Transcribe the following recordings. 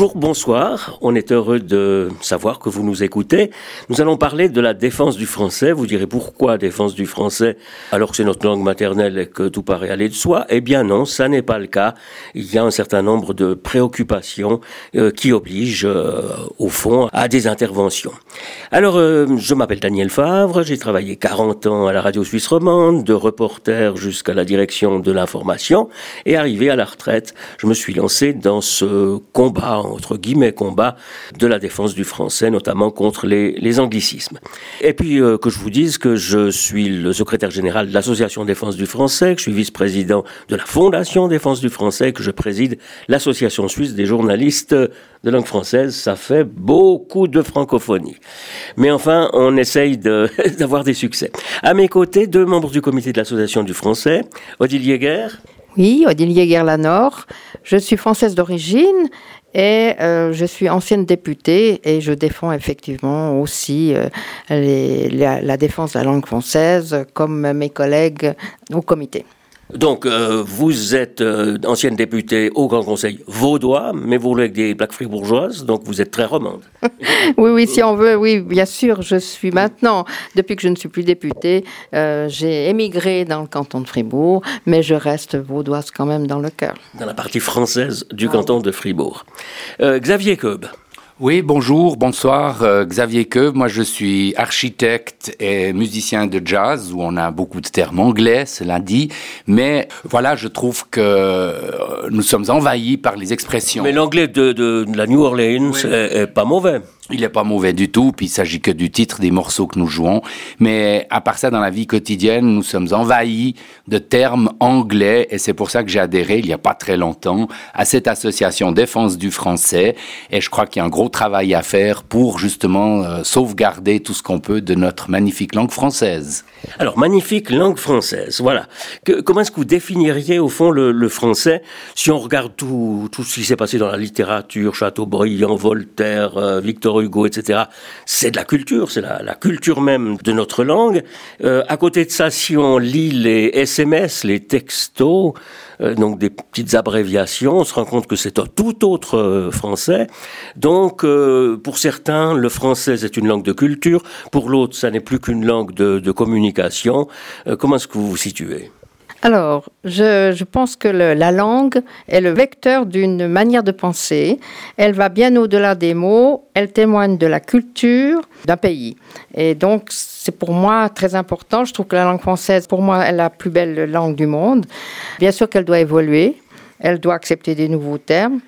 Bonjour, bonsoir. On est heureux de savoir que vous nous écoutez. Nous allons parler de la défense du français. Vous direz pourquoi défense du français alors que c'est notre langue maternelle et que tout paraît aller de soi? Eh bien non, ça n'est pas le cas. Il y a un certain nombre de préoccupations euh, qui obligent, euh, au fond, à des interventions. Alors, euh, je m'appelle Daniel Favre. J'ai travaillé 40 ans à la radio suisse romande, de reporter jusqu'à la direction de l'information. Et arrivé à la retraite, je me suis lancé dans ce combat entre guillemets, combat de la défense du français, notamment contre les, anglicismes. Et puis euh, que je vous dise que je suis le secrétaire général de l'Association défense du français, que je suis vice-président de la Fondation défense du français, que je préside l'Association suisse des journalistes de langue française. Ça fait beaucoup de francophonie. Mais enfin, on essaye d'avoir des succès. À mes côtés, deux membres du comité de l'Association du français, Odile Jäger. Oui, Odile Jäger-Lanor. Je suis française d'origine et euh, je suis ancienne députée et je défends effectivement aussi euh, la, la, défense de la langue française comme mes collègues au comité. Donc, euh, vous êtes euh, ancienne députée au Grand Conseil vaudois, mais vous voulez avec des plaques fribourgeoises, donc vous êtes très romande. oui, oui, si on veut, oui, bien sûr. Je suis maintenant, depuis que je ne suis plus députée, euh, j'ai émigré dans le canton de Fribourg, mais je reste vaudoise quand même dans le cœur. Dans la partie française du ah canton de Fribourg. Xavier Koeb. Oui, bonjour, bonsoir, euh, Xavier Queuve. Moi, je suis architecte et musicien de jazz, où on a beaucoup de termes anglais, cela dit. Mais voilà, je trouve que euh, nous sommes envahis par les expressions. Mais l'anglais de, la New Orleans est, pas mauvais. Il n'est pas mauvais du tout, puis il s'agit que du titre des morceaux que nous jouons. Mais à part ça, dans la vie quotidienne, nous sommes envahis de termes anglais, et c'est pour ça que j'ai adhéré, il n'y a pas très longtemps, à cette association Défense du français. Et je crois qu'il y a un gros travail à faire pour justement euh, sauvegarder tout ce qu'on peut de notre magnifique langue française. Alors, magnifique langue française, voilà. comment est-ce que vous définiriez au fond le, français? Si on regarde tout, tout ce qui s'est passé dans la littérature, Chateaubriand, Voltaire, euh, Victor Hugo, etc. C'est de la culture, c'est la, culture même de notre langue. Euh, à côté de ça, si on lit les SMS, les textos, euh, donc des petites abréviations, on se rend compte que c'est un tout autre euh, français. Donc, pour certains, le français c'est une langue de culture, pour l'autre, ça n'est plus qu'une langue de, de communication. comment est-ce que vous vous situez? Alors, je, pense que la langue est le vecteur d'une manière de penser. Elle va bien au-delà des mots. Elle témoigne de la culture d'un pays. Et donc, c'est pour moi très important. Je trouve que la langue française, pour moi, est la plus belle langue du monde. Bien sûr qu'elle doit évoluer. Elle doit accepter des nouveaux termes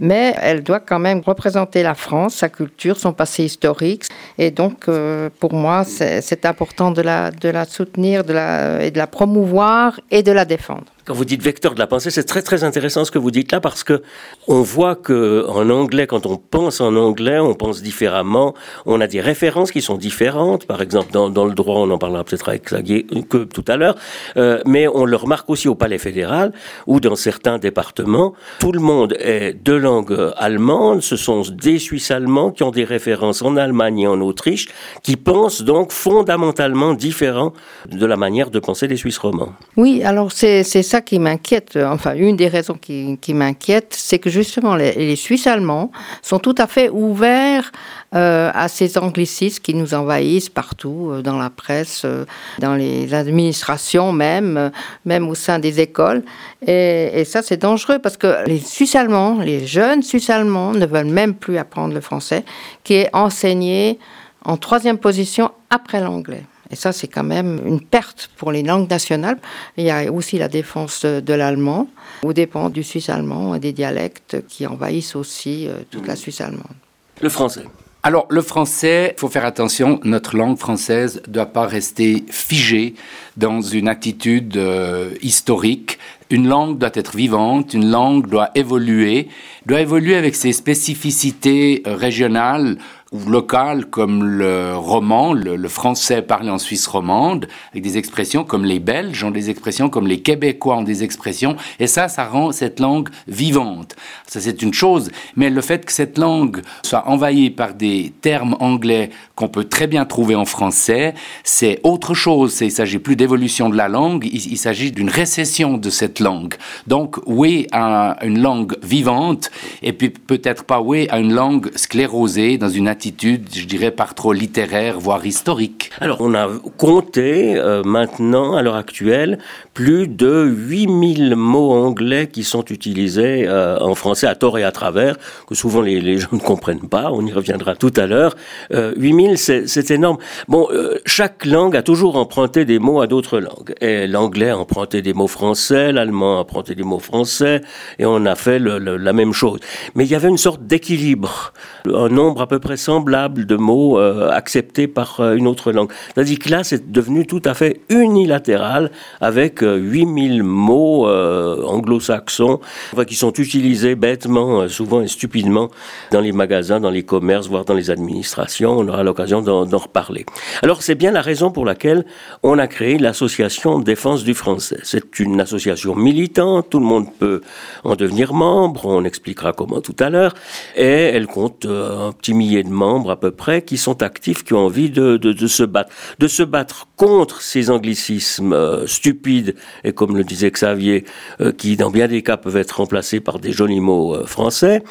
mais elle doit quand même représenter la France, sa culture, son passé historique. Et donc, euh, pour moi, c'est important de la, soutenir de la promouvoir et de la défendre. Quand vous dites vecteur de la pensée, c'est très très intéressant ce que vous dites là parce que on voit que en anglais, quand on pense en anglais, on pense différemment. On a des références qui sont différentes. Par exemple, dans, le droit, on en parlera peut-être avec Xavier que tout à l'heure, euh, mais on le remarque aussi au Palais fédéral ou dans certains départements. Tout le monde est de langue allemande. Ce sont des Suisses allemands qui ont des références en Allemagne et en Autriche, qui pensent donc fondamentalement différent de la manière de penser des Suisses romans. Oui, alors c'est ça qui m'inquiète, enfin une des raisons qui, qui m'inquiète, c'est que justement les, Suisses allemands sont tout à fait ouverts euh, à ces anglicismes qui nous envahissent partout, euh, dans la presse, euh, dans les administrations même, même au sein des écoles. Et, et ça c'est dangereux parce que les Suisses allemands, les jeunes Suisses allemands ne veulent même plus apprendre le français, qui est enseigné en troisième position après l'anglais. Et ça, c'est quand même une perte pour les langues nationales. Il y a aussi la défense de l'allemand, au dépend du suisse allemand et des dialectes qui envahissent aussi euh, toute la Suisse allemande. Le français. Alors, le français, il faut faire attention, notre langue française ne doit pas rester figée dans une attitude euh, historique. Une langue doit être vivante, une langue doit évoluer, doit évoluer avec ses spécificités euh, régionales locales comme le roman, le, français parlé en Suisse romande, avec des expressions comme les Belges ont des expressions, comme les Québécois ont des expressions, et ça, ça rend cette langue vivante. Ça, c'est une chose, mais le fait que cette langue soit envahie par des termes anglais qu'on peut très bien trouver en français, c'est autre chose. Il s'agit plus d'évolution de la langue, il, s'agit d'une récession de cette langue. Donc, oui à une langue vivante, et puis peut-être pas oui à une langue sclérosée dans une je dirais, par trop littéraire, voire historique. Alors, on a compté euh, maintenant, à l'heure actuelle, plus de 8000 mots anglais qui sont utilisés euh, en français à tort et à travers, que souvent les, gens ne comprennent pas, on y reviendra tout à l'heure. Euh, 8000, c'est énorme. Bon, euh, chaque langue a toujours emprunté des mots à d'autres langues. Et l'anglais a emprunté des mots français, l'allemand a emprunté des mots français, et on a fait la même chose. Mais il y avait une sorte d'équilibre, un nombre à peu près semblable de mots euh, acceptés par une autre langue. C'est-à-dire que là, c'est devenu tout à fait unilatéral avec 8000 mots euh, anglo-saxons qui sont utilisés bêtement, euh, souvent et stupidement dans les magasins, dans les commerces, voire dans les administrations. On aura l'occasion d'en reparler. Alors c'est bien la raison pour laquelle on a créé l'association Défense du français. C'est une association militante, tout le monde peut en devenir membre, on expliquera comment tout à l'heure, et elle compte euh, un petit millier de membres à peu près qui sont actifs, qui ont envie de, se battre, de se battre contre ces anglicismes stupides et comme le disait Xavier, euh, qui dans bien des cas peuvent être remplacés par des jolis mots euh, français.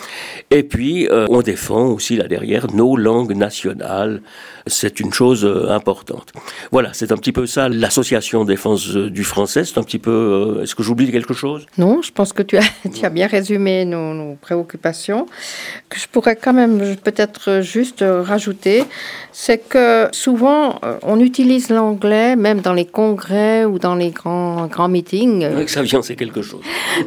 Et puis, euh, on défend aussi là derrière nos langues nationales. C'est une chose importante. Voilà, c'est un petit peu ça l'association défense du français. C'est un petit peu. Est-ce que j'oublie quelque chose? Non, je pense que tu as, tu as bien résumé nos, nos préoccupations. Que je pourrais quand même peut-être juste rajouter, c'est que souvent on utilise l'anglais même dans les congrès ou dans les grands grand, meeting. Euh, ça vient, c'est quelque chose.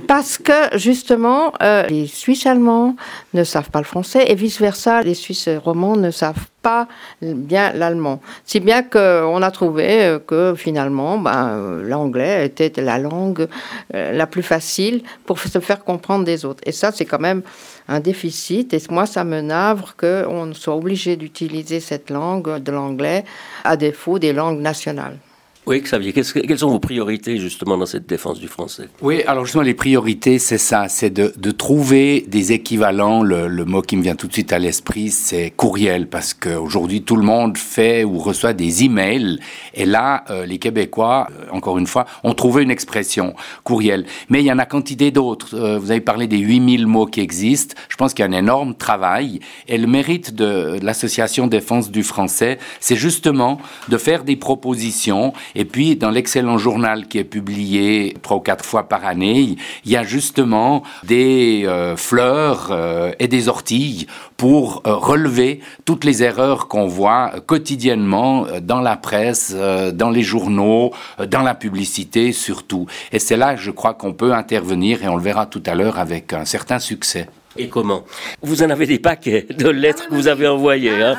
Parce que justement, euh, les Suisses allemands ne savent pas le français et vice-versa, les Suisses romands ne savent pas bien l'allemand. Si bien qu'on a trouvé euh, que finalement, ben, l'anglais était la langue la plus facile pour se faire comprendre des autres. Et ça, c'est quand même un déficit. Et moi, ça me navre qu'on soit obligé d'utiliser cette langue de l'anglais à défaut des langues nationales. Oui, Xavier, quelles sont vos priorités justement dans cette défense du français? Oui, alors justement, les priorités, c'est ça, c'est de, trouver des équivalents. Le, mot qui me vient tout de suite à l'esprit, c'est courriel, parce qu'aujourd'hui, tout le monde fait ou reçoit des emails. Et là, euh, les Québécois, euh, encore une fois, ont trouvé une expression, courriel. Mais il y en a quantité d'autres. Euh, vous avez parlé des 8000 mots qui existent. Je pense qu'il y a un énorme travail. Et le mérite de l'association défense du français, c'est justement de faire des propositions et puis, dans l'excellent journal qui est publié trois ou quatre fois par année, il y a justement des euh, fleurs euh, et des orties pour euh, relever toutes les erreurs qu'on voit quotidiennement dans la presse, dans les journaux, dans la publicité surtout. Et c'est là, je crois, qu'on peut intervenir et on le verra tout à l'heure avec un certain succès. Et comment Vous en avez des paquets de lettres que vous avez envoyées. Hein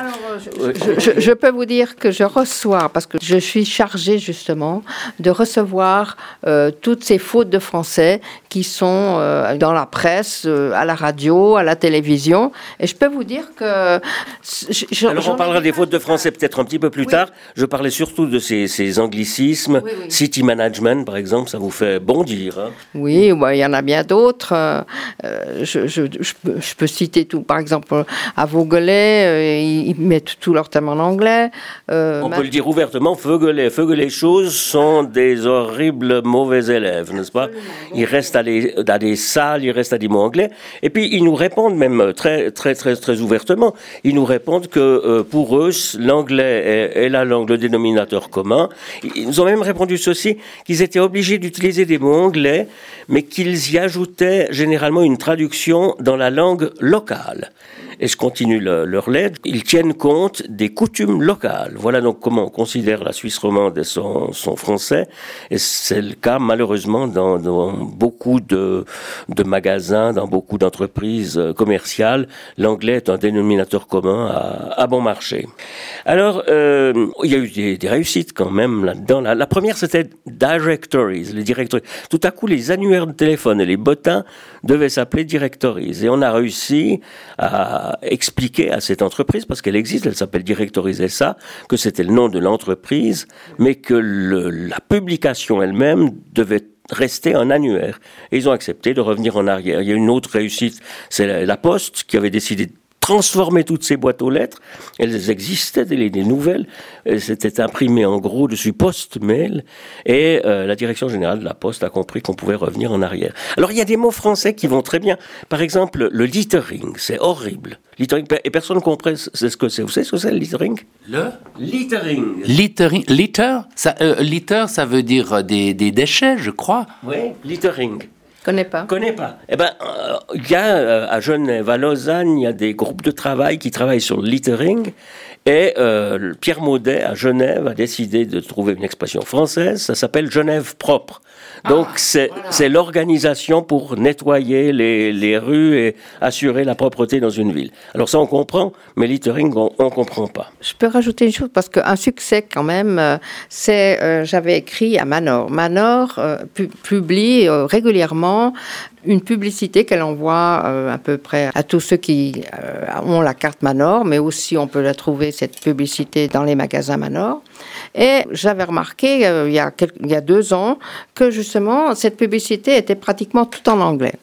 je, peux vous dire que je reçois, parce que je suis chargée justement de recevoir euh, toutes ces fautes de français qui sont euh, dans la presse, euh, à la radio, à la télévision. Et je peux vous dire que... Alors on parlera des fautes de français peut-être un petit peu plus tard. Je parlais surtout de ces, anglicismes. City management, par exemple, ça vous fait bondir. Hein oui, il y en a bien d'autres. je je, peux, citer tout. Par exemple, à Vaugelet, euh, ils, mettent tout leur thème en anglais. Euh, On peut le dire ouvertement, Vaugelet. Vaugelet choses sont des horribles mauvais élèves, n'est-ce pas? Ils restent à des, salles, ils restent à des mots anglais. Et puis, ils nous répondent même très, très, très, très ouvertement. Ils nous répondent que euh, pour eux, l'anglais est, est, la langue, le dénominateur commun. Ils nous ont même répondu ceci, qu'ils étaient obligés d'utiliser des mots anglais, mais qu'ils y ajoutaient généralement une traduction dans la langue locale et je continue leur lettre, ils tiennent compte des coutumes locales. Voilà donc comment on considère la Suisse romande et son, français. Et c'est le cas malheureusement dans, beaucoup de, magasins, dans beaucoup d'entreprises commerciales. L'anglais est un dénominateur commun à, bon marché. Alors, euh, il y a eu des, réussites quand même là-dedans. La, première, c'était directories, les directories. Tout à coup, les annuaires de téléphone et les bottins devaient s'appeler directories. Et on a réussi à a expliqué à cette entreprise, parce qu'elle existe, elle s'appelle Directoriser ça, que c'était le nom de l'entreprise, mais que la publication elle-même devait rester un annuaire. Ils ont accepté de revenir en arrière. Il y a une autre réussite, c'est la Poste qui avait décidé transformer toutes ces boîtes aux lettres. Elles existaient, les, nouvelles. Elles étaient imprimées en gros dessus post-mail. Et euh, la direction générale de la Poste a compris qu'on pouvait revenir en arrière. Alors il y a des mots français qui vont très bien. Par exemple, le littering, c'est horrible. Littering, et personne ne comprend ce que c'est. Vous savez ce que c'est le littering? Le littering. Littering, litter, ça, euh, litter, ça veut dire des, des déchets, je crois. Oui, littering. Connais pas. Connais pas. Eh ben, euh, il y a euh, à Genève, à Lausanne, il y a des groupes de travail qui travaillent sur le littering. Et euh, Pierre Maudet à Genève a décidé de trouver une expression française. Ça s'appelle Genève propre. Donc ah, c'est l'organisation pour nettoyer les, les, rues et assurer la propreté dans une ville. Alors ça on comprend, mais littering on, on comprend pas. Je peux rajouter une chose parce qu'un succès quand même, euh, c'est euh, j'avais écrit à Manor. Manor euh, publie régulièrement une publicité qu'elle envoie à peu près à tous ceux qui ont la carte Manor, mais aussi on peut la trouver cette publicité dans les magasins Manor. Et j'avais remarqué il, y a il y a deux ans que justement cette publicité était pratiquement tout en anglais.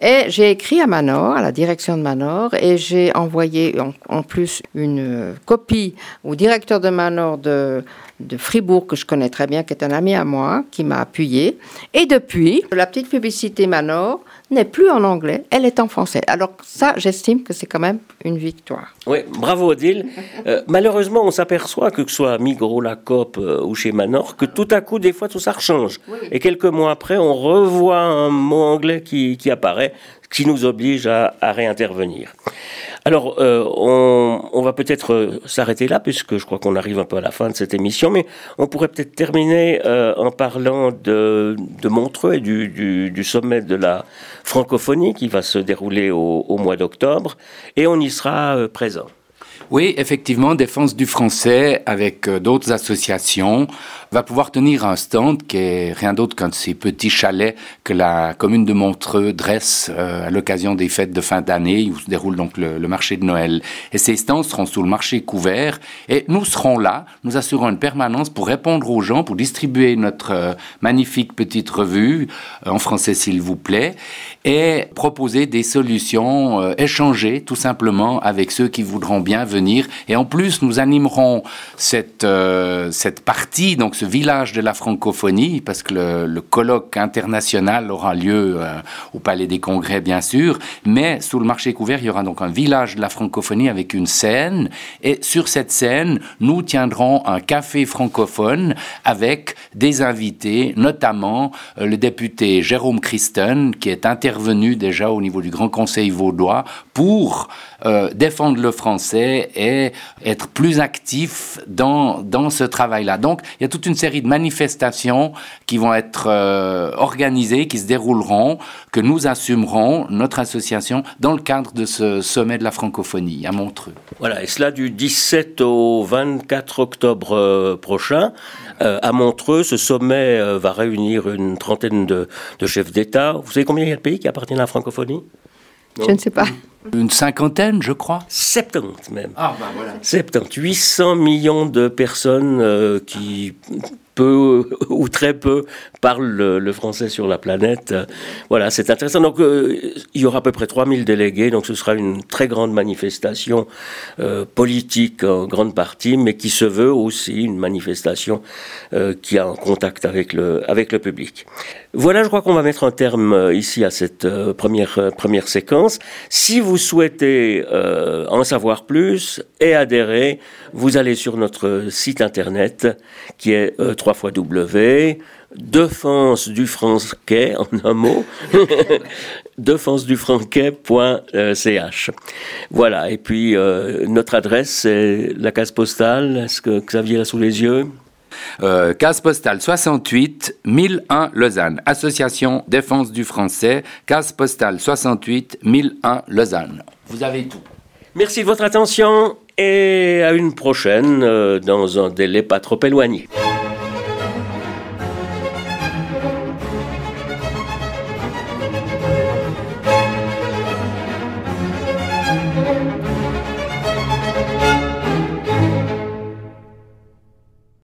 Et j'ai écrit à Manor, à la direction de Manor, et j'ai envoyé en, plus une copie au directeur de Manor de, de Fribourg, que je connais très bien, qui est un ami à moi, qui m'a appuyé. Et depuis, la petite publicité Manor n'est plus en anglais, elle est en français. Alors ça, j'estime que c'est quand même une victoire. Oui, bravo Odile. Euh, malheureusement, on s'aperçoit que, que ce soit à Migros, la COP euh, ou chez Manor, que tout à coup, des fois, tout ça change. Et quelques mois après, on revoit un mot anglais qui, qui apparaît, qui nous oblige à, à réintervenir. Alors, euh, on, va peut-être euh, s'arrêter là, puisque je crois qu'on arrive un peu à la fin de cette émission, mais on pourrait peut-être terminer euh, en parlant de, Montreux et du, sommet de la francophonie qui va se dérouler au mois d'octobre, et on y sera présent. Oui, effectivement, Défense du français avec euh, d'autres associations va pouvoir tenir un stand qui est rien d'autre qu'un de ces petits chalets que la commune de Montreux dresse euh, à l'occasion des fêtes de fin d'année où se déroule donc le, marché de Noël. Et ces stands seront sous le marché couvert et nous serons là, nous assurons une permanence pour répondre aux gens, pour distribuer notre euh, magnifique petite revue en français s'il vous plaît et proposer des solutions, échanger tout simplement avec ceux qui voudront bien venir. Et en plus, nous animerons cette, euh, cette partie, donc ce village de la francophonie, parce que le, colloque international aura lieu euh, au Palais des Congrès, bien sûr, mais sous le marché couvert, il y aura donc un village de la francophonie avec une scène. Et sur cette scène, nous tiendrons un café francophone avec des invités, notamment euh, le député Jérôme Christen, qui est intervenu déjà au niveau du Grand Conseil vaudois pour défendre le français et être plus actif dans, dans ce travail-là. Donc, il y a toute une série de manifestations qui vont être euh, organisées, qui se dérouleront, que nous assumerons, notre association, dans le cadre de ce sommet de la francophonie à Montreux. Voilà, et cela du 17 au 24 octobre euh, prochain. Euh, à Montreux, ce sommet va réunir une trentaine de, de chefs d'État. Vous savez combien il y a de pays qui appartiennent à la francophonie? Je ne sais pas. Une cinquantaine, je crois. 70 même. Ah, ben voilà. 70. 800 millions de personnes euh, qui peu ou très peu parlent le, français sur la planète. Voilà, c'est intéressant. Donc, euh, il y aura à peu près 3000 délégués, donc ce sera une très grande manifestation euh, politique en grande partie, mais qui se veut aussi une manifestation qui a un contact avec le, avec le public. Voilà, je crois qu'on va mettre un terme ici à cette première, première séquence. Si vous souhaitez en savoir plus et adhérer, vous allez sur notre site internet qui est 3 fois W, défense du franquet, en un mot, défense du franquet.ch. Voilà, et puis euh, notre adresse, c'est la case postale. Est-ce que Xavier l'a sous les yeux? Euh, case postale 68 1001 Lausanne. Association Défense du Français. Case postale 68 1001 Lausanne. Vous avez tout. Merci de votre attention et à une prochaine euh, dans un délai pas trop éloigné.